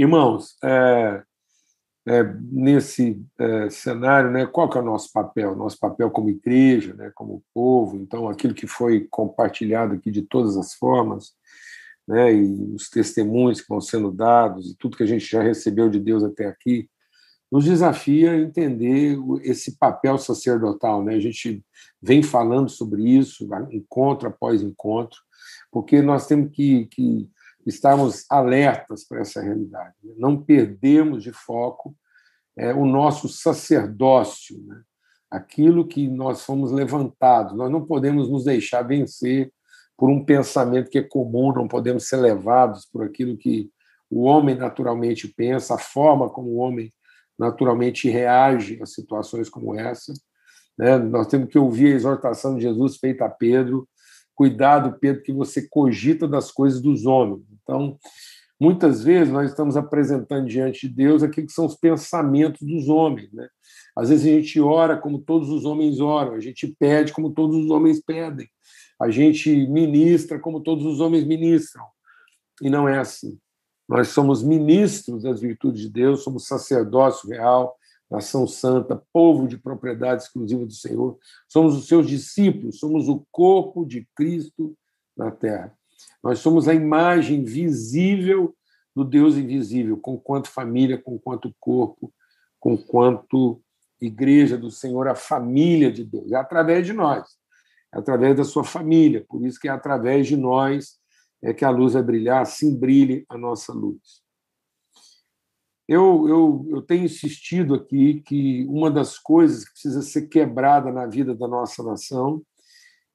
Irmãos, é, é, nesse é, cenário, né, qual que é o nosso papel? Nosso papel como igreja, né, como povo, então aquilo que foi compartilhado aqui de todas as formas, né, e os testemunhos que vão sendo dados, e tudo que a gente já recebeu de Deus até aqui, nos desafia a entender esse papel sacerdotal. Né? A gente vem falando sobre isso, encontro após encontro, porque nós temos que, que estarmos alertas para essa realidade, né? não perdemos de foco é, o nosso sacerdócio, né? aquilo que nós fomos levantados. Nós não podemos nos deixar vencer por um pensamento que é comum, não podemos ser levados por aquilo que o homem naturalmente pensa, a forma como o homem naturalmente reage a situações como essa. Né? Nós temos que ouvir a exortação de Jesus feita a Pedro, Cuidado, Pedro, que você cogita das coisas dos homens. Então, muitas vezes nós estamos apresentando diante de Deus aquilo que são os pensamentos dos homens. Né? Às vezes a gente ora como todos os homens oram, a gente pede como todos os homens pedem, a gente ministra como todos os homens ministram. E não é assim. Nós somos ministros das virtudes de Deus, somos sacerdócio real, nação santa, povo de propriedade exclusiva do Senhor. Somos os seus discípulos, somos o corpo de Cristo na terra. Nós somos a imagem visível do Deus invisível, com quanto família, com quanto corpo, com quanto igreja do Senhor, a família de Deus. É através de nós, é através da sua família. Por isso que é através de nós é que a luz vai brilhar, assim brilhe a nossa luz. Eu, eu, eu tenho insistido aqui que uma das coisas que precisa ser quebrada na vida da nossa nação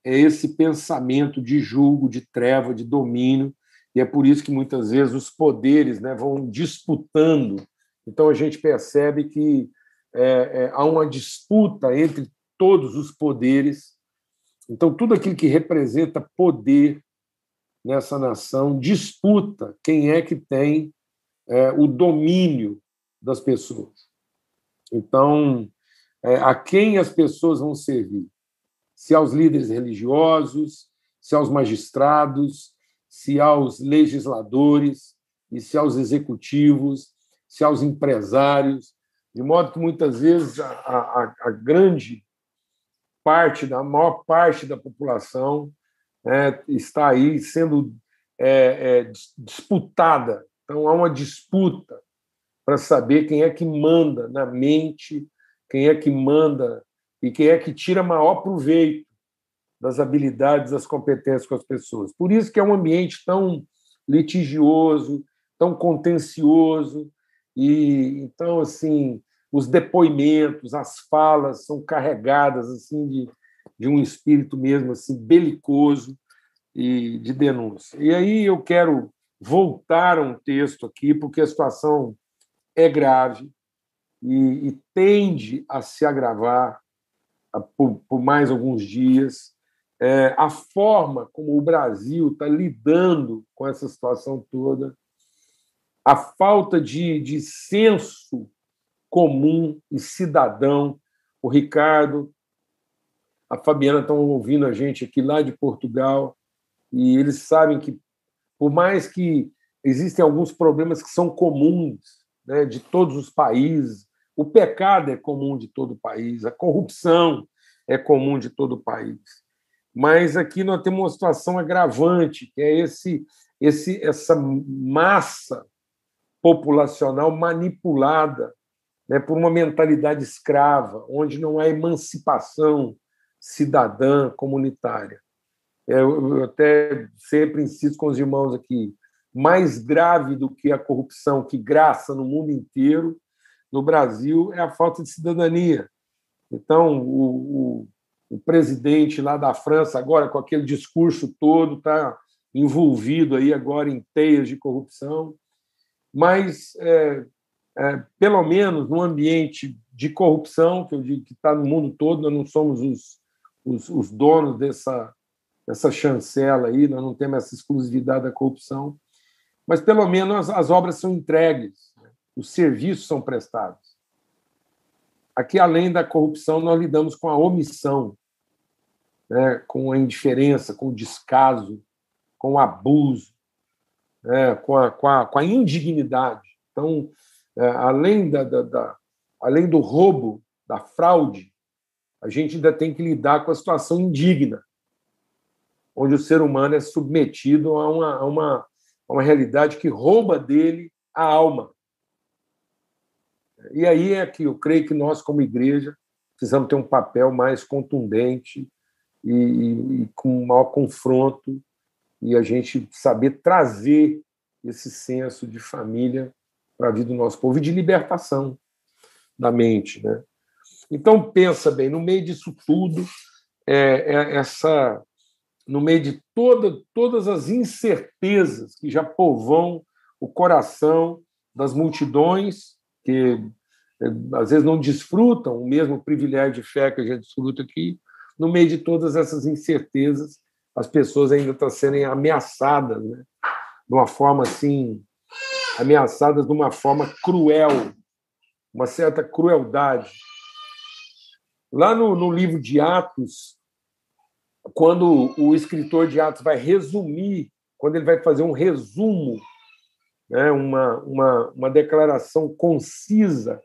é esse pensamento de julgo, de treva, de domínio, e é por isso que muitas vezes os poderes né, vão disputando. Então a gente percebe que é, é, há uma disputa entre todos os poderes. Então tudo aquilo que representa poder nessa nação disputa quem é que tem é, o domínio das pessoas. Então, é, a quem as pessoas vão servir? Se aos líderes religiosos, se aos magistrados, se aos legisladores e se aos executivos, se aos empresários, de modo que muitas vezes a, a, a grande parte, da maior parte da população é, está aí sendo é, é, disputada então, há uma disputa para saber quem é que manda na mente, quem é que manda e quem é que tira maior proveito das habilidades, das competências com as pessoas. Por isso que é um ambiente tão litigioso, tão contencioso, e então assim os depoimentos, as falas são carregadas assim de, de um espírito mesmo assim belicoso e de denúncia. E aí eu quero voltar a um texto aqui, porque a situação é grave e, e tende a se agravar por, por mais alguns dias. É, a forma como o Brasil está lidando com essa situação toda, a falta de, de senso comum e cidadão. O Ricardo, a Fabiana estão ouvindo a gente aqui lá de Portugal e eles sabem que por mais que existem alguns problemas que são comuns né, de todos os países, o pecado é comum de todo o país, a corrupção é comum de todo o país. Mas aqui nós temos uma situação agravante, que é esse, esse, essa massa populacional manipulada né, por uma mentalidade escrava, onde não há emancipação cidadã comunitária. É, eu até sempre insisto com os irmãos aqui, mais grave do que a corrupção que graça no mundo inteiro, no Brasil, é a falta de cidadania. Então, o, o, o presidente lá da França, agora com aquele discurso todo, está envolvido aí agora em teias de corrupção, mas, é, é, pelo menos no ambiente de corrupção, que eu digo que está no mundo todo, nós não somos os, os, os donos dessa, essa chancela aí, nós não temos essa exclusividade da corrupção, mas pelo menos as obras são entregues, né? os serviços são prestados. Aqui, além da corrupção, nós lidamos com a omissão, né? com a indiferença, com o descaso, com o abuso, né? com, a, com, a, com a indignidade. Então, é, além, da, da, da, além do roubo, da fraude, a gente ainda tem que lidar com a situação indigna, onde o ser humano é submetido a uma, a uma, a uma realidade que rouba dele a alma. E aí é que eu creio que nós, como igreja, precisamos ter um papel mais contundente e, e, e com maior confronto e a gente saber trazer esse senso de família para a vida do nosso povo e de libertação da mente, né? Então pensa bem, no meio disso tudo, é, é essa, no meio de toda, todas as incertezas que já povoam o coração das multidões que é, às vezes não desfrutam o mesmo privilégio de fé que a gente desfruta aqui, no meio de todas essas incertezas, as pessoas ainda estão sendo ameaçadas, né? de uma forma assim, ameaçadas de uma forma cruel, uma certa crueldade. Lá no, no livro de Atos, quando o escritor de Atos vai resumir, quando ele vai fazer um resumo, né, uma, uma, uma declaração concisa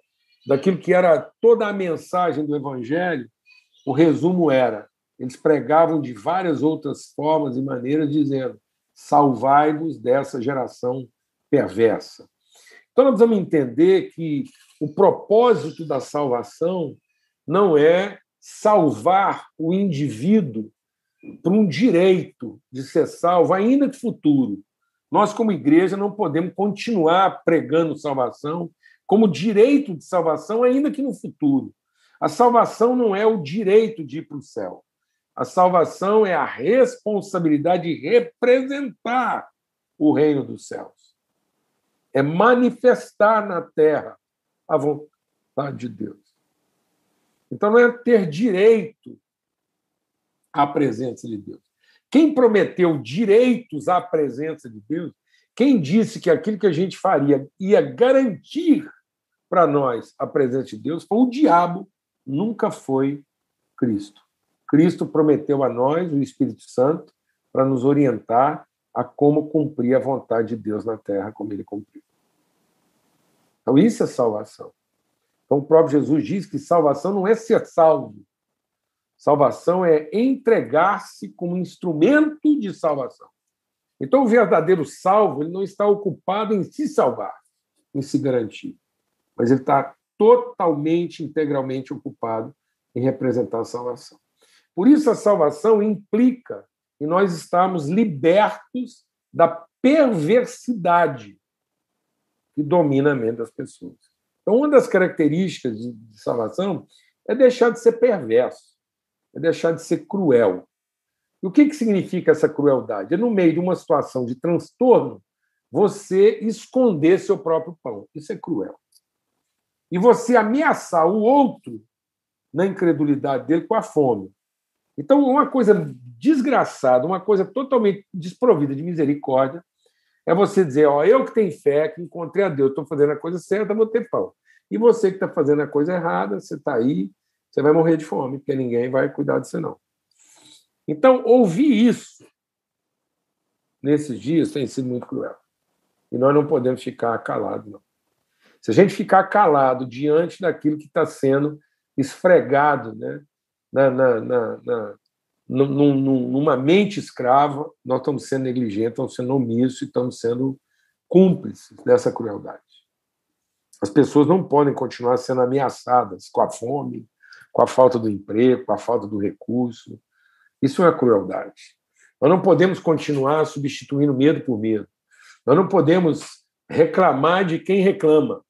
daquilo que era toda a mensagem do Evangelho, o resumo era: eles pregavam de várias outras formas e maneiras, dizendo: salvai-vos dessa geração perversa. Então, nós precisamos entender que o propósito da salvação não é salvar o indivíduo por um direito de ser salvo, ainda que futuro. Nós, como igreja, não podemos continuar pregando salvação como direito de salvação, ainda que no futuro. A salvação não é o direito de ir para o céu. A salvação é a responsabilidade de representar o reino dos céus. É manifestar na terra a vontade de Deus. Então não é ter direito à presença de Deus. Quem prometeu direitos à presença de Deus, quem disse que aquilo que a gente faria ia garantir para nós a presença de Deus foi o diabo, nunca foi Cristo. Cristo prometeu a nós o Espírito Santo para nos orientar a como cumprir a vontade de Deus na terra, como ele cumpriu. Então, isso é salvação. Então, o próprio Jesus diz que salvação não é ser salvo. Salvação é entregar-se como instrumento de salvação. Então, o verdadeiro salvo ele não está ocupado em se salvar, em se garantir mas ele está totalmente, integralmente ocupado em representar a salvação. Por isso, a salvação implica em nós estarmos libertos da perversidade que domina a mente das pessoas. Então, uma das características de salvação é deixar de ser perverso, é deixar de ser cruel. E o que, que significa essa crueldade? É no meio de uma situação de transtorno, você esconder seu próprio pão. Isso é cruel e você ameaçar o outro na incredulidade dele com a fome. Então, uma coisa desgraçada, uma coisa totalmente desprovida de misericórdia, é você dizer: Ó, eu que tenho fé, que encontrei a Deus, estou fazendo a coisa certa, vou ter pão. E você que está fazendo a coisa errada, você está aí, você vai morrer de fome, porque ninguém vai cuidar de você, não. Então, ouvir isso nesses dias tem sido muito cruel. E nós não podemos ficar calados, não. Se a gente ficar calado diante daquilo que está sendo esfregado né, na, na, na, na numa mente escrava, nós estamos sendo negligentes, estamos sendo omissos e estamos sendo cúmplices dessa crueldade. As pessoas não podem continuar sendo ameaçadas com a fome, com a falta do emprego, com a falta do recurso. Isso é uma crueldade. Nós não podemos continuar substituindo medo por medo. Nós não podemos reclamar de quem reclama.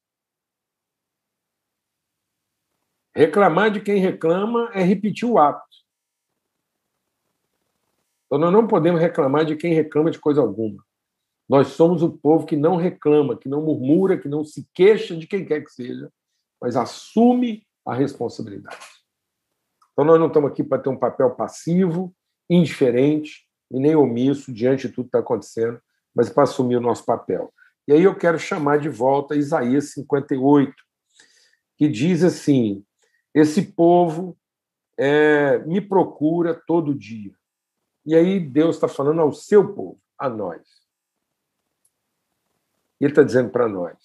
Reclamar de quem reclama é repetir o ato. Então, nós não podemos reclamar de quem reclama de coisa alguma. Nós somos o povo que não reclama, que não murmura, que não se queixa de quem quer que seja, mas assume a responsabilidade. Então, nós não estamos aqui para ter um papel passivo, indiferente e nem omisso diante de tudo que está acontecendo, mas para assumir o nosso papel. E aí eu quero chamar de volta Isaías 58, que diz assim: esse povo é, me procura todo dia. E aí Deus está falando ao seu povo, a nós. Ele está dizendo para nós: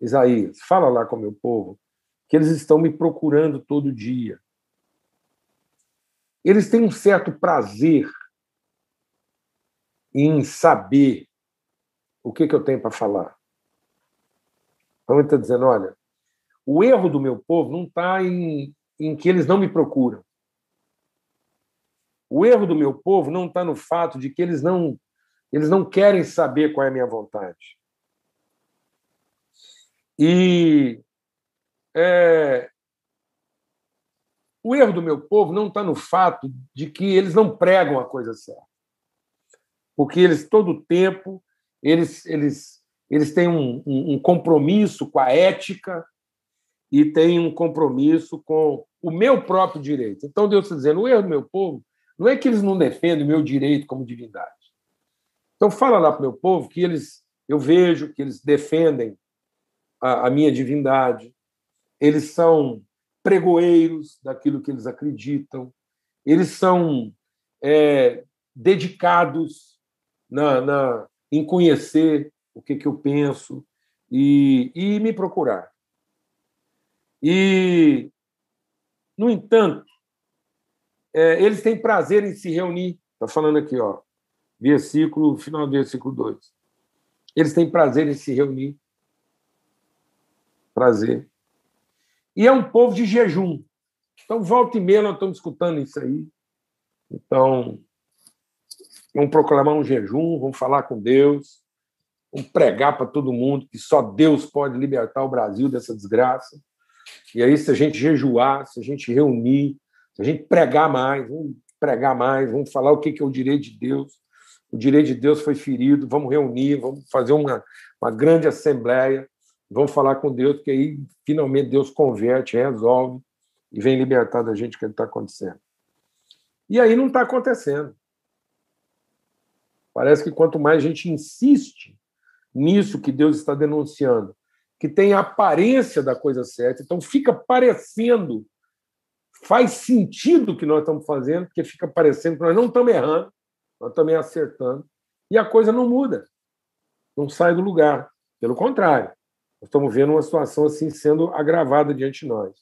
Isaías, fala lá com o meu povo que eles estão me procurando todo dia. Eles têm um certo prazer em saber o que, que eu tenho para falar. Então ele está dizendo: olha, o erro do meu povo não está em, em que eles não me procuram. O erro do meu povo não está no fato de que eles não eles não querem saber qual é a minha vontade. E é, o erro do meu povo não está no fato de que eles não pregam a coisa certa. Porque eles, todo o tempo, eles, eles, eles têm um, um, compromisso com a ética e têm um compromisso com o meu próprio direito. Então, Deus está dizendo: o erro do meu povo não é que eles não defendem o meu direito como divindade. Então, fala lá para o meu povo que eles, eu vejo que eles defendem a, a minha divindade, eles são pregoeiros daquilo que eles acreditam, eles são é, dedicados na, na, em conhecer o que, que eu penso e, e me procurar. E, no entanto, é, eles têm prazer em se reunir. Está falando aqui, ó, versículo, final do versículo 2. Eles têm prazer em se reunir. Prazer. E é um povo de jejum. Então, volta e meia, nós estamos escutando isso aí. Então, vamos proclamar um jejum, vamos falar com Deus, vamos pregar para todo mundo que só Deus pode libertar o Brasil dessa desgraça. E aí, se a gente jejuar, se a gente reunir, se a gente pregar mais, vamos pregar mais, vamos falar o que é o direito de Deus. O direito de Deus foi ferido, vamos reunir, vamos fazer uma, uma grande assembleia vamos falar com Deus, porque aí finalmente Deus converte, resolve e vem libertar da gente o que está acontecendo. E aí não está acontecendo. Parece que quanto mais a gente insiste nisso que Deus está denunciando, que tem a aparência da coisa certa, então fica parecendo, faz sentido o que nós estamos fazendo, porque fica parecendo que nós não estamos errando, nós estamos acertando, e a coisa não muda, não sai do lugar. Pelo contrário, nós estamos vendo uma situação assim sendo agravada diante de nós.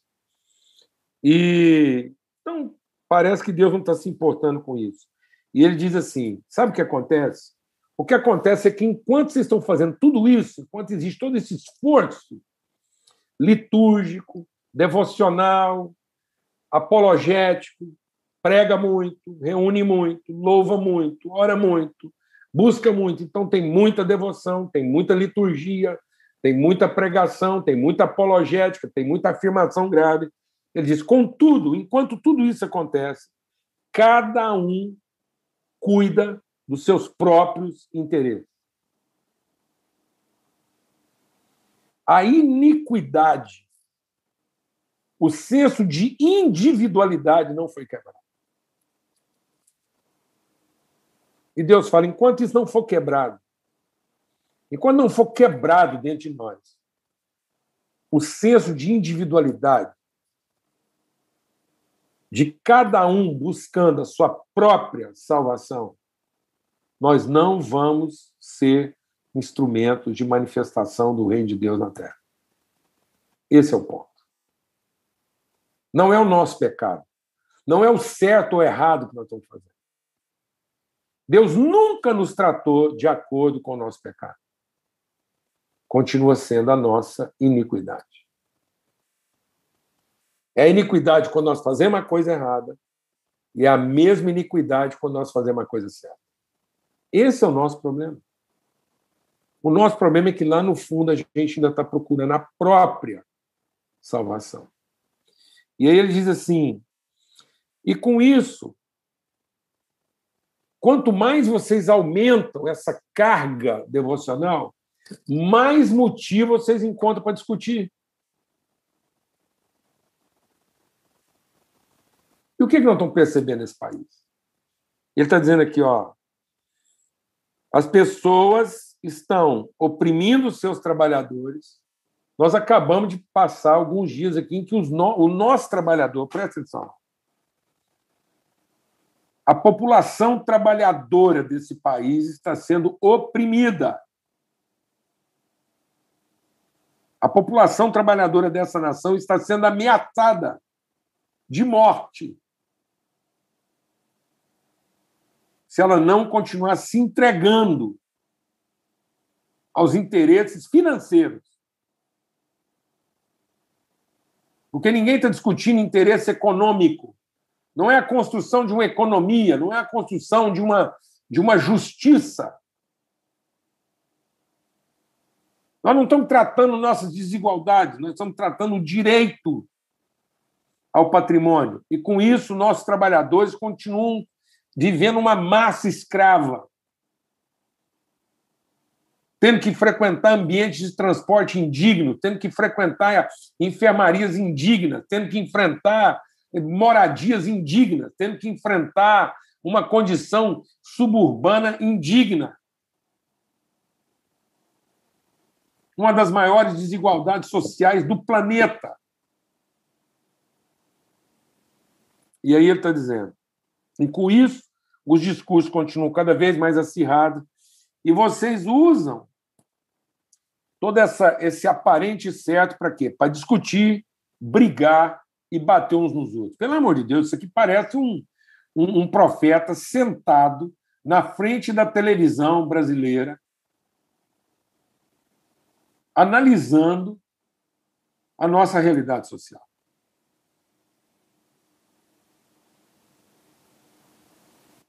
E então parece que Deus não está se importando com isso. E ele diz assim: sabe o que acontece? O que acontece é que enquanto vocês estão fazendo tudo isso, enquanto existe todo esse esforço litúrgico, devocional, apologético, prega muito, reúne muito, louva muito, ora muito, busca muito. Então tem muita devoção, tem muita liturgia, tem muita pregação, tem muita apologética, tem muita afirmação grave. Ele diz: contudo, enquanto tudo isso acontece, cada um cuida dos seus próprios interesses. A iniquidade, o senso de individualidade não foi quebrado. E Deus fala: enquanto isso não for quebrado, e quando não for quebrado dentro de nós o senso de individualidade, de cada um buscando a sua própria salvação, nós não vamos ser instrumentos de manifestação do reino de Deus na terra. Esse é o ponto. Não é o nosso pecado. Não é o certo ou errado que nós estamos fazendo. Deus nunca nos tratou de acordo com o nosso pecado continua sendo a nossa iniquidade. É a iniquidade quando nós fazemos a coisa errada e é a mesma iniquidade quando nós fazemos a coisa certa. Esse é o nosso problema. O nosso problema é que lá no fundo a gente ainda está procurando a própria salvação. E aí ele diz assim: e com isso, quanto mais vocês aumentam essa carga devocional, mais motivo vocês encontram para discutir. E o que, que nós estamos percebendo nesse país? Ele está dizendo aqui, ó, as pessoas estão oprimindo seus trabalhadores. Nós acabamos de passar alguns dias aqui em que no, o nosso trabalhador, presta atenção, a população trabalhadora desse país está sendo oprimida. A população trabalhadora dessa nação está sendo ameaçada de morte se ela não continuar se entregando aos interesses financeiros. Porque ninguém está discutindo interesse econômico. Não é a construção de uma economia, não é a construção de uma, de uma justiça. Nós não estamos tratando nossas desigualdades, nós estamos tratando o direito ao patrimônio. E, com isso, nossos trabalhadores continuam vivendo uma massa escrava, tendo que frequentar ambientes de transporte indigno, tendo que frequentar enfermarias indignas, tendo que enfrentar moradias indignas, tendo que enfrentar uma condição suburbana indigna. Uma das maiores desigualdades sociais do planeta. E aí ele está dizendo: e com isso, os discursos continuam cada vez mais acirrados e vocês usam todo essa, esse aparente certo para quê? Para discutir, brigar e bater uns nos outros. Pelo amor de Deus, isso aqui parece um, um, um profeta sentado na frente da televisão brasileira, analisando a nossa realidade social.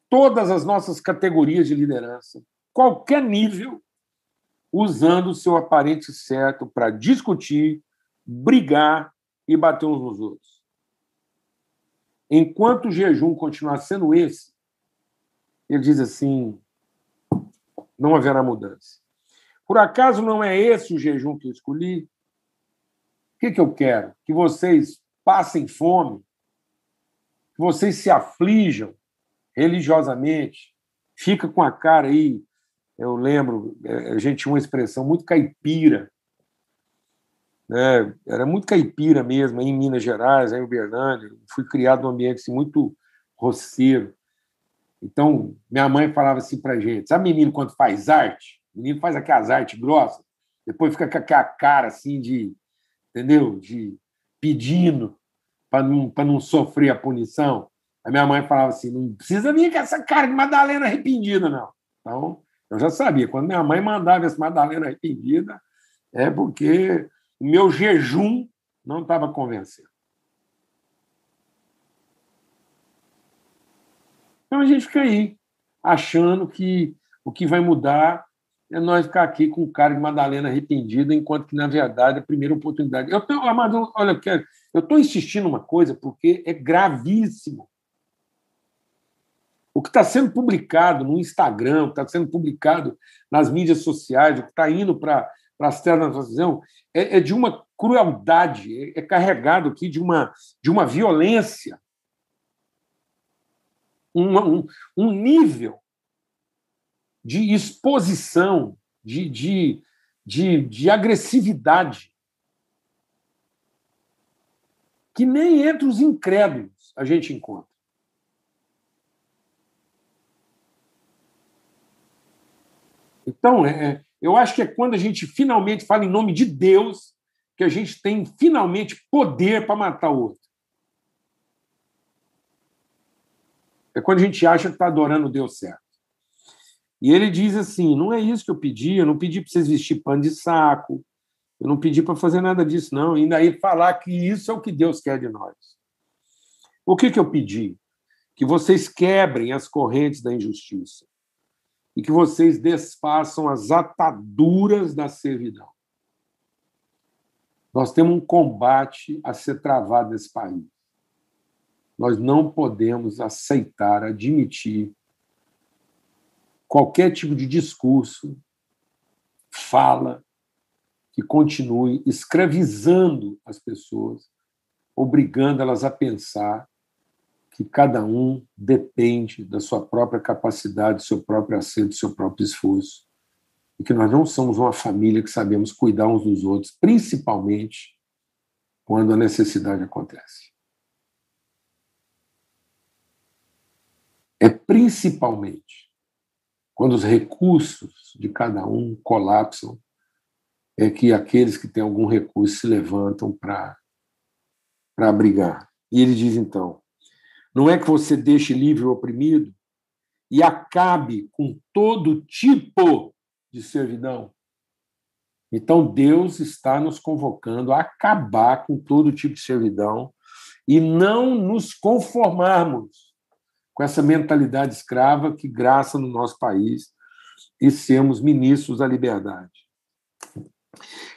Todas as nossas categorias de liderança, qualquer nível, usando o seu aparente certo para discutir, brigar e bater uns nos outros. Enquanto o jejum continuar sendo esse, ele diz assim: não haverá mudança. Por acaso não é esse o jejum que eu escolhi? O que, que eu quero? Que vocês passem fome, que vocês se aflijam religiosamente, fica com a cara aí eu lembro, é, a gente tinha uma expressão muito caipira, né? era muito caipira mesmo, em Minas Gerais, em Uberlândia. Fui criado num ambiente assim, muito roceiro. Então, minha mãe falava assim para gente: sabe menino quando faz arte? O menino faz aquelas artes grossas, depois fica com aquela cara assim de, entendeu? De pedindo para não, não sofrer a punição. A minha mãe falava assim: não precisa vir com essa cara de Madalena arrependida, não. Então, eu já sabia, quando minha mãe mandava essa Madalena arrependida, é porque o meu jejum não estava convencendo. Então a gente fica aí, achando que o que vai mudar é nós ficar aqui com o cara de Madalena arrependida, enquanto que, na verdade, a primeira oportunidade. Eu tô, Amado, olha, eu estou insistindo uma coisa porque é gravíssimo. O que está sendo publicado no Instagram, o que está sendo publicado nas mídias sociais, o que está indo para as telas da televisão, é, é, de uma crueldade, é, é carregado aqui de uma, de uma violência, um, um nível de exposição, de, de, de, de agressividade, que nem entre os incrédulos a gente encontra. Então, é, é, eu acho que é quando a gente finalmente fala em nome de Deus que a gente tem finalmente poder para matar o outro. É quando a gente acha que está adorando o Deus certo. E ele diz assim: não é isso que eu pedi, eu não pedi para vocês vestir pano de saco, eu não pedi para fazer nada disso, não. E ainda aí falar que isso é o que Deus quer de nós. O que, que eu pedi? Que vocês quebrem as correntes da injustiça e que vocês desfaçam as ataduras da servidão. Nós temos um combate a ser travado nesse país. Nós não podemos aceitar, admitir qualquer tipo de discurso, fala, que continue escravizando as pessoas, obrigando elas a pensar que cada um depende da sua própria capacidade, do seu próprio acerto, do seu próprio esforço. E que nós não somos uma família que sabemos cuidar uns dos outros, principalmente quando a necessidade acontece. É principalmente quando os recursos de cada um colapsam é que aqueles que têm algum recurso se levantam para abrigar. E ele diz então: não é que você deixe livre o oprimido e acabe com todo tipo de servidão. Então, Deus está nos convocando a acabar com todo tipo de servidão e não nos conformarmos com essa mentalidade escrava que graça no nosso país e sermos ministros da liberdade.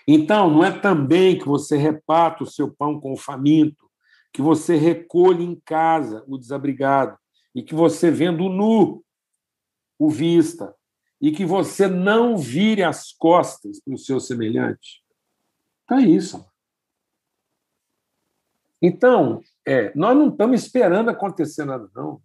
Então, não é também que você reparta o seu pão com o faminto, que você recolhe em casa o desabrigado e que você vendo nu o vista e que você não vire as costas para o seu semelhante. Então é isso. Então, é, nós não estamos esperando acontecer nada, não.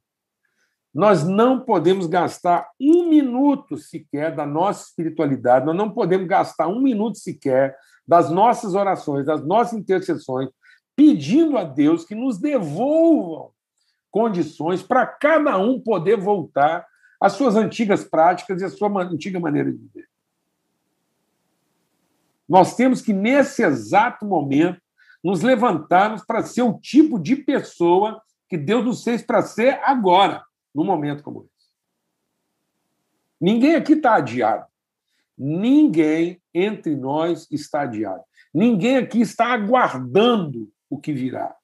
Nós não podemos gastar um minuto sequer da nossa espiritualidade, nós não podemos gastar um minuto sequer das nossas orações, das nossas intercessões, pedindo a Deus que nos devolvam condições para cada um poder voltar às suas antigas práticas e à sua antiga maneira de viver. Nós temos que, nesse exato momento, nos levantarmos para ser o tipo de pessoa que Deus nos fez para ser agora num momento como esse. Ninguém aqui está adiado. Ninguém entre nós está adiado. Ninguém aqui está aguardando o que virá.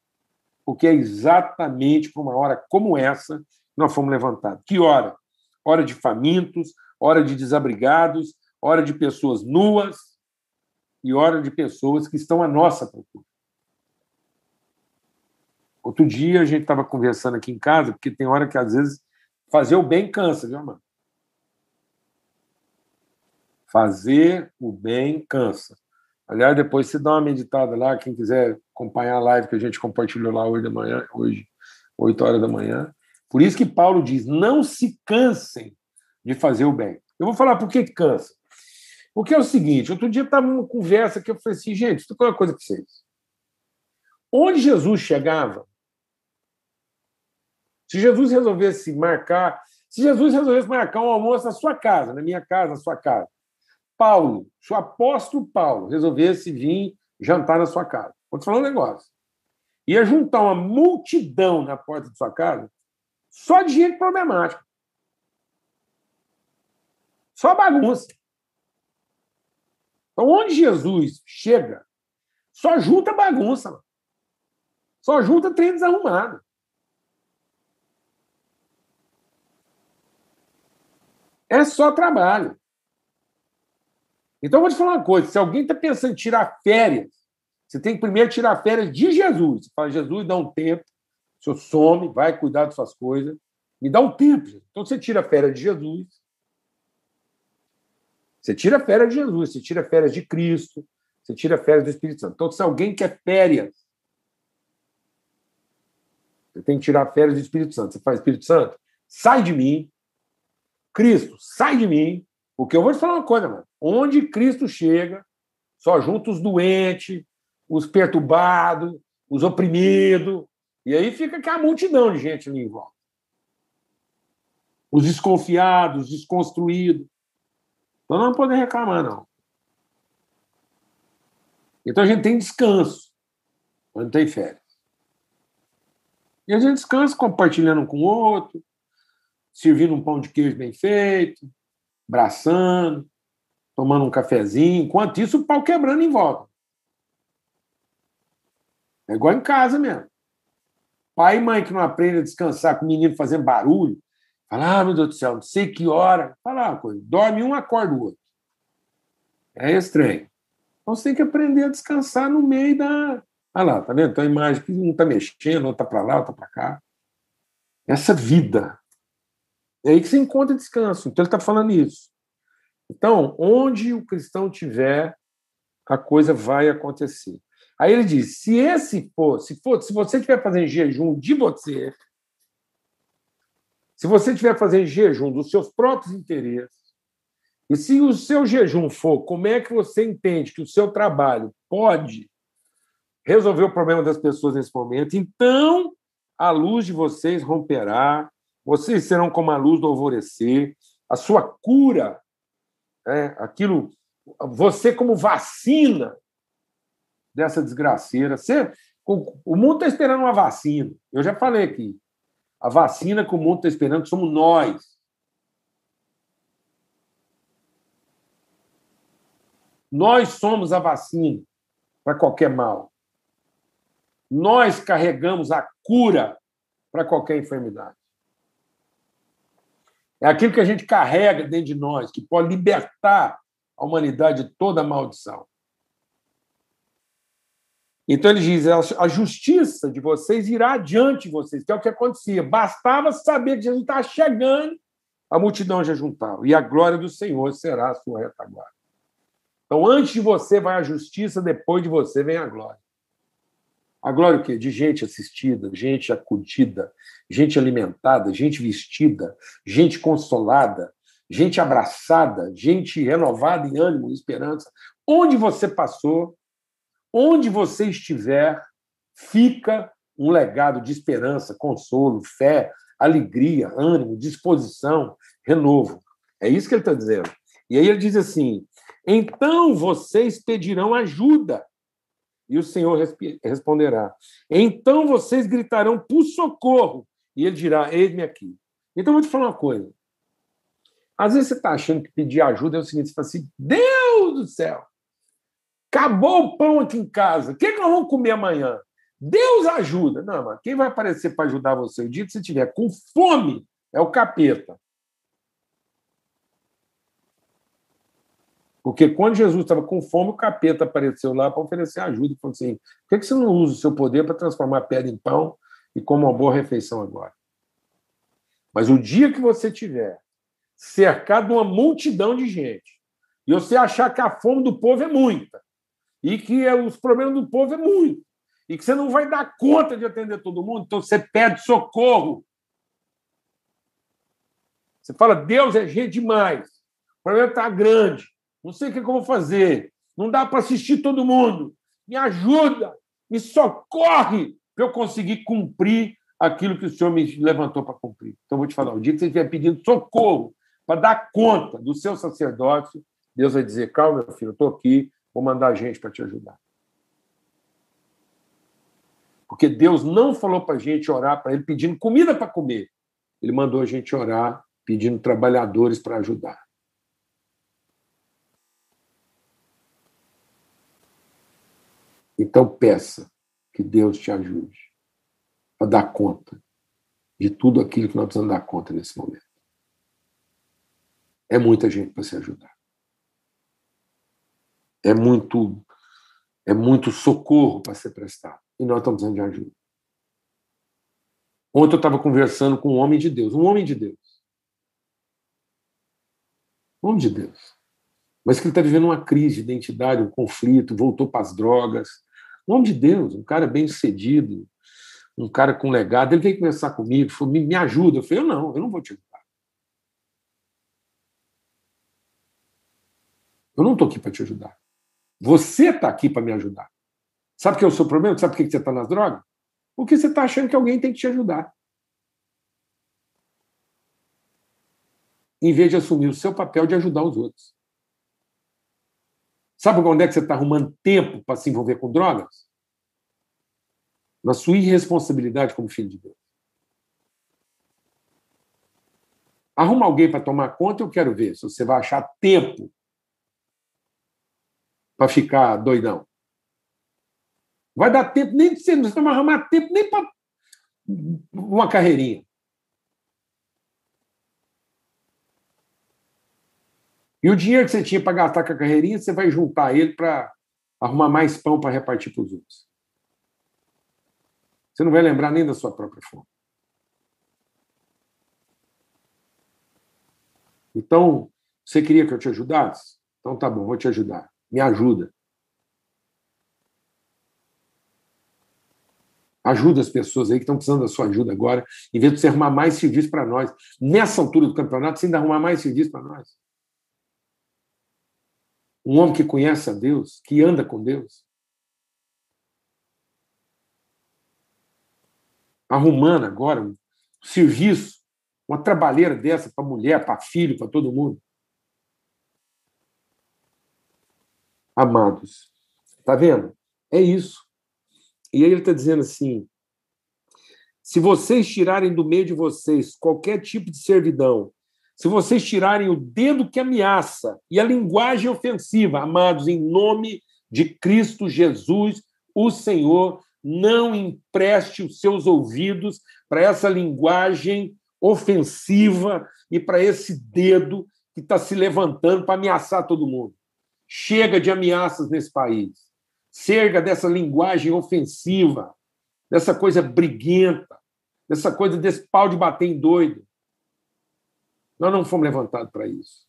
Porque é exatamente para uma hora como essa que nós fomos levantados. Que hora? Hora de famintos, hora de desabrigados, hora de pessoas nuas e hora de pessoas que estão à nossa procura. Outro dia a gente estava conversando aqui em casa, porque tem hora que às vezes fazer o bem cansa, viu, mano? Fazer o bem cansa. Aliás, depois se dá uma meditada lá, quem quiser acompanhar a live que a gente compartilhou lá hoje de manhã, hoje, 8 horas da manhã. Por isso que Paulo diz: não se cansem de fazer o bem. Eu vou falar por que cansa. Porque é o seguinte: outro dia estava numa conversa que eu falei assim, gente, isso é uma coisa para vocês. Onde Jesus chegava, se Jesus resolvesse marcar, se Jesus resolvesse marcar um almoço na sua casa, na minha casa, na sua casa, Paulo, o apóstolo Paulo resolvesse vir jantar na sua casa, vou te falar um negócio. Ia juntar uma multidão na porta de sua casa só de gente problemática. Só bagunça. Então, onde Jesus chega, só junta bagunça. Só junta trem desarrumado. É só trabalho. Então, eu vou te falar uma coisa: se alguém está pensando em tirar férias, você tem que primeiro tirar férias de Jesus. Você fala, Jesus, dá um tempo, o senhor some, vai cuidar das suas coisas, me dá um tempo. Então, você tira férias de Jesus, você tira férias de Jesus, você tira férias de Cristo, você tira férias do Espírito Santo. Então, se alguém quer férias, você tem que tirar férias do Espírito Santo. Você faz Espírito Santo, sai de mim, Cristo, sai de mim, porque eu vou te falar uma coisa, mano. Onde Cristo chega, só junta os doentes, os perturbados, os oprimidos, e aí fica aquela multidão de gente ali em volta. Os desconfiados, os desconstruídos. Então não podemos reclamar, não. Então a gente tem descanso, quando tem férias. E a gente descansa compartilhando com o outro, servindo um pão de queijo bem feito, braçando, tomando um cafezinho. Enquanto isso, o pau quebrando em volta. É igual em casa mesmo. Pai e mãe que não aprendem a descansar com o menino fazendo barulho. Fala, ah, meu Deus do céu, não sei que hora. Fala uma coisa, dorme um, acorda o outro. É estranho. Então você tem que aprender a descansar no meio da. Ah lá, tá vendo? Então a imagem que um está mexendo, outro está para lá, outro está para cá. Essa vida é aí que você encontra descanso. Então ele está falando isso. Então, onde o cristão tiver, a coisa vai acontecer. Aí ele diz: se esse for, se for, se você estiver fazendo jejum de você, se você estiver fazendo jejum dos seus próprios interesses, e se o seu jejum for como é que você entende que o seu trabalho pode resolver o problema das pessoas nesse momento, então a luz de vocês romperá vocês serão como a luz do alvorecer, a sua cura, é, aquilo, você como vacina dessa desgraceira. Você, o mundo está esperando uma vacina. Eu já falei aqui. A vacina que o mundo está esperando somos nós. Nós somos a vacina para qualquer mal. Nós carregamos a cura para qualquer enfermidade. É aquilo que a gente carrega dentro de nós, que pode libertar a humanidade de toda a maldição. Então ele diz: a justiça de vocês irá adiante de vocês, que é o que acontecia. Bastava saber que Jesus estava chegando, a multidão já juntava, e a glória do Senhor será a sua retaguarda. Então, antes de você vai a justiça, depois de você vem a glória. A glória o quê? De gente assistida, gente acudida, gente alimentada, gente vestida, gente consolada, gente abraçada, gente renovada em ânimo esperança. Onde você passou, onde você estiver, fica um legado de esperança, consolo, fé, alegria, ânimo, disposição, renovo. É isso que ele está dizendo. E aí ele diz assim: então vocês pedirão ajuda. E o Senhor responderá. Então vocês gritarão por socorro. E ele dirá: Eis-me aqui. Então eu vou te falar uma coisa. Às vezes você está achando que pedir ajuda é o seguinte: você fala assim, Deus do céu, acabou o pão aqui em casa, o que, é que nós vamos comer amanhã? Deus ajuda. Não, mas quem vai aparecer para ajudar você o dia que você estiver com fome é o capeta. Porque quando Jesus estava com fome, o capeta apareceu lá para oferecer ajuda e falou assim: por que você não usa o seu poder para transformar pedra em pão e como uma boa refeição agora? Mas o dia que você tiver cercado de uma multidão de gente e você achar que a fome do povo é muita e que os problemas do povo é muito e que você não vai dar conta de atender todo mundo, então você pede socorro. Você fala: Deus é gente demais, o problema está grande não sei o que eu vou fazer, não dá para assistir todo mundo. Me ajuda, me socorre para eu conseguir cumprir aquilo que o Senhor me levantou para cumprir. Então, vou te falar: o dia que você estiver pedindo socorro para dar conta do seu sacerdócio, Deus vai dizer: calma, meu filho, eu estou aqui, vou mandar gente para te ajudar. Porque Deus não falou para a gente orar para Ele pedindo comida para comer. Ele mandou a gente orar pedindo trabalhadores para ajudar. Então peça que Deus te ajude a dar conta de tudo aquilo que nós precisamos dar conta nesse momento. É muita gente para se ajudar. É muito é muito socorro para ser prestado. E nós estamos precisando de ajuda. Ontem eu estava conversando com um homem de Deus, um homem de Deus. Um homem de Deus. Mas que ele está vivendo uma crise de identidade, um conflito, voltou para as drogas, um homem de Deus, um cara bem sucedido, um cara com legado. Ele veio conversar comigo, falou: me, me ajuda. Eu falei: eu não, eu não vou te ajudar. Eu não estou aqui para te ajudar. Você está aqui para me ajudar. Sabe o que é o seu problema? Sabe por que você está nas drogas? Porque você está achando que alguém tem que te ajudar. Em vez de assumir o seu papel de ajudar os outros. Sabe onde é que você está arrumando tempo para se envolver com drogas? Na sua irresponsabilidade como filho de Deus. Arruma alguém para tomar conta, eu quero ver se você vai achar tempo para ficar doidão. Vai dar tempo, nem você não vai arrumar tempo nem para uma carreirinha. E o dinheiro que você tinha para gastar com a carreirinha, você vai juntar ele para arrumar mais pão para repartir para os outros. Você não vai lembrar nem da sua própria fome. Então, você queria que eu te ajudasse? Então tá bom, vou te ajudar. Me ajuda. Ajuda as pessoas aí que estão precisando da sua ajuda agora, em vez de você arrumar mais serviço para nós. Nessa altura do campeonato, você ainda arrumar mais serviço para nós um homem que conhece a Deus, que anda com Deus. Arrumando agora um serviço, uma trabalheira dessa para mulher, para filho, para todo mundo. amados. Está vendo? É isso. E aí ele está dizendo assim: se vocês tirarem do meio de vocês qualquer tipo de servidão, se vocês tirarem o dedo que ameaça e a linguagem ofensiva, amados, em nome de Cristo Jesus, o Senhor, não empreste os seus ouvidos para essa linguagem ofensiva e para esse dedo que está se levantando para ameaçar todo mundo. Chega de ameaças nesse país. Chega dessa linguagem ofensiva, dessa coisa briguenta, dessa coisa desse pau de bater em doido. Nós não fomos levantados para isso.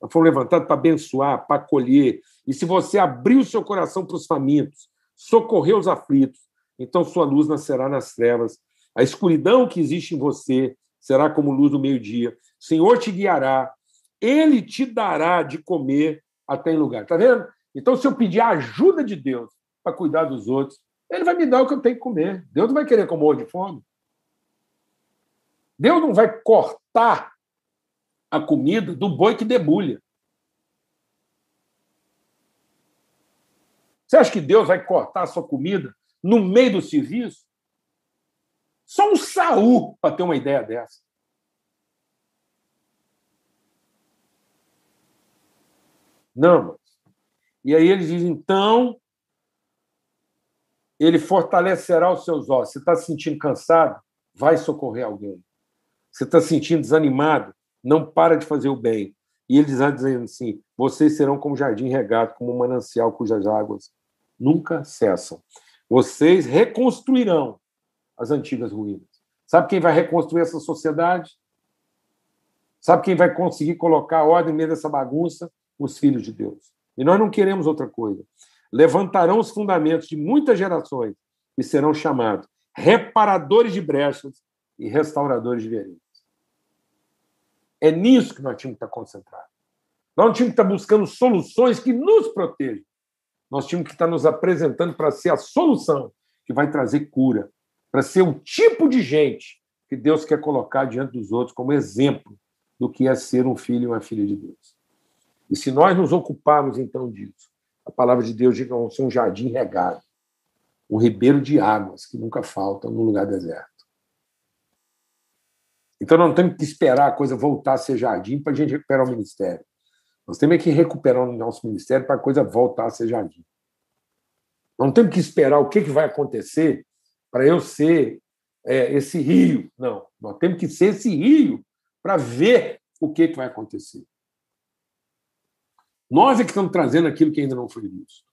Nós fomos levantados para abençoar, para acolher. E se você abrir o seu coração para os famintos, socorrer os aflitos, então sua luz nascerá nas trevas. A escuridão que existe em você será como luz do meio-dia. O Senhor te guiará, ele te dará de comer até em lugar. Está vendo? Então, se eu pedir a ajuda de Deus para cuidar dos outros, ele vai me dar o que eu tenho que comer. Deus não vai querer que eu morra de fome. Deus não vai cortar a comida do boi que debulha. Você acha que Deus vai cortar a sua comida no meio do serviço? Só um Saul para ter uma ideia dessa. Não, mas... E aí ele diz, então, ele fortalecerá os seus ossos. Você está se sentindo cansado? Vai socorrer alguém. Você está se sentindo desanimado? Não para de fazer o bem. E ele diz dizendo assim: vocês serão como jardim regado, como um manancial cujas águas nunca cessam. Vocês reconstruirão as antigas ruínas. Sabe quem vai reconstruir essa sociedade? Sabe quem vai conseguir colocar ordem no meio dessa bagunça? Os filhos de Deus. E nós não queremos outra coisa. Levantarão os fundamentos de muitas gerações e serão chamados reparadores de brechas e restauradores de veredas. É nisso que nós tínhamos que estar concentrados. Nós não tínhamos que estar buscando soluções que nos protejam. Nós tínhamos que estar nos apresentando para ser a solução que vai trazer cura, para ser o tipo de gente que Deus quer colocar diante dos outros como exemplo do que é ser um filho e uma filha de Deus. E se nós nos ocuparmos então disso, a palavra de Deus diz que vamos ser um jardim regado, um ribeiro de águas que nunca faltam no lugar deserto. Então não temos que esperar a coisa voltar a ser jardim para a gente recuperar o ministério. Nós temos que recuperar o nosso ministério para a coisa voltar a ser jardim. Não temos que esperar o que, que vai acontecer para eu ser é, esse rio. Não, nós temos que ser esse rio para ver o que, que vai acontecer. Nós é que estamos trazendo aquilo que ainda não foi visto.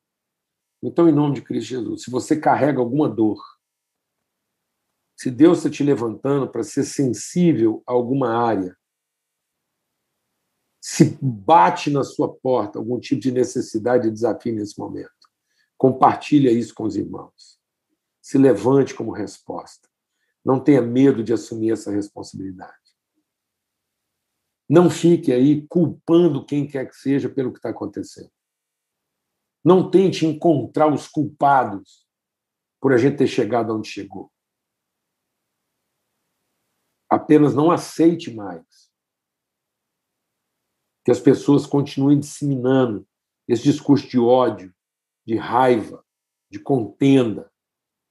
Então, em nome de Cristo Jesus, se você carrega alguma dor, se Deus está te levantando para ser sensível a alguma área, se bate na sua porta algum tipo de necessidade e desafio nesse momento, compartilha isso com os irmãos. Se levante como resposta. Não tenha medo de assumir essa responsabilidade. Não fique aí culpando quem quer que seja pelo que está acontecendo. Não tente encontrar os culpados por a gente ter chegado onde chegou. Apenas não aceite mais que as pessoas continuem disseminando esse discurso de ódio, de raiva, de contenda,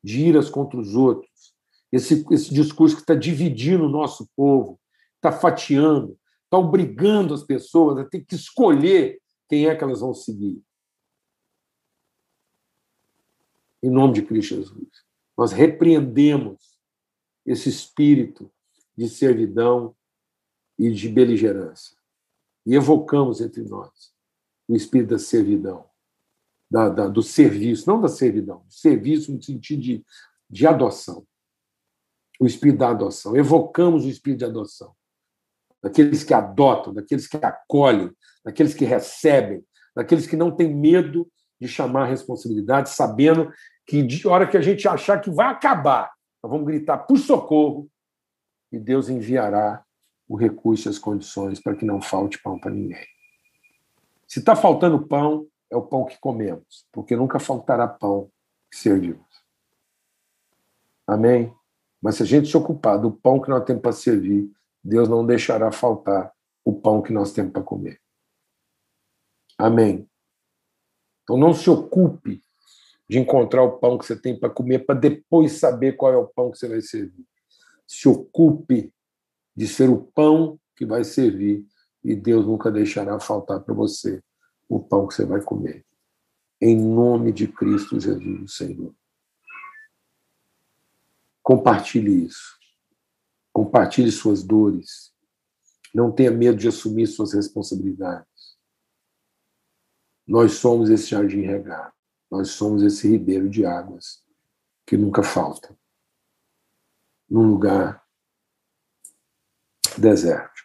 de iras contra os outros. Esse, esse discurso que está dividindo o nosso povo, está fatiando, está obrigando as pessoas a ter que escolher quem é que elas vão seguir. Em nome de Cristo Jesus. Nós repreendemos esse espírito de servidão e de beligerância. E evocamos entre nós o espírito da servidão, da, da, do serviço, não da servidão, do serviço no sentido de, de adoção. O espírito da adoção. Evocamos o espírito de adoção daqueles que adotam, daqueles que acolhem, daqueles que recebem, daqueles que não têm medo de chamar a responsabilidade, sabendo que de hora que a gente achar que vai acabar, nós vamos gritar por socorro e Deus enviará o recurso e as condições para que não falte pão para ninguém. Se está faltando pão, é o pão que comemos, porque nunca faltará pão que servimos. Amém? Mas se a gente se ocupar do pão que nós temos para servir, Deus não deixará faltar o pão que nós temos para comer. Amém. Então não se ocupe de encontrar o pão que você tem para comer para depois saber qual é o pão que você vai servir. Se ocupe de ser o pão que vai servir e Deus nunca deixará faltar para você o pão que você vai comer. Em nome de Cristo Jesus, Senhor. Compartilhe isso. Compartilhe suas dores. Não tenha medo de assumir suas responsabilidades. Nós somos esse jardim regado. Nós somos esse ribeiro de águas que nunca falta. Num lugar deserto.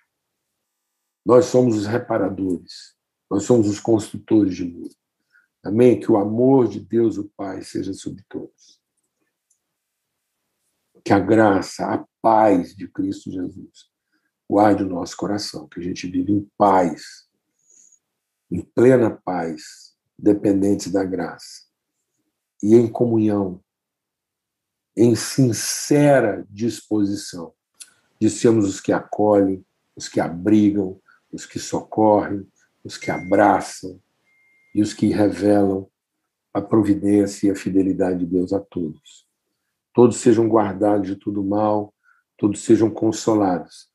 Nós somos os reparadores. Nós somos os construtores de mundo. Amém? Que o amor de Deus, o Pai, seja sobre todos. Que a graça, a paz de Cristo Jesus guarde o nosso coração, que a gente vive em paz, em plena paz, dependentes da graça, e em comunhão, em sincera disposição de sermos os que acolhem, os que abrigam, os que socorrem, os que abraçam e os que revelam a providência e a fidelidade de Deus a todos. Todos sejam guardados de tudo mal, todos sejam consolados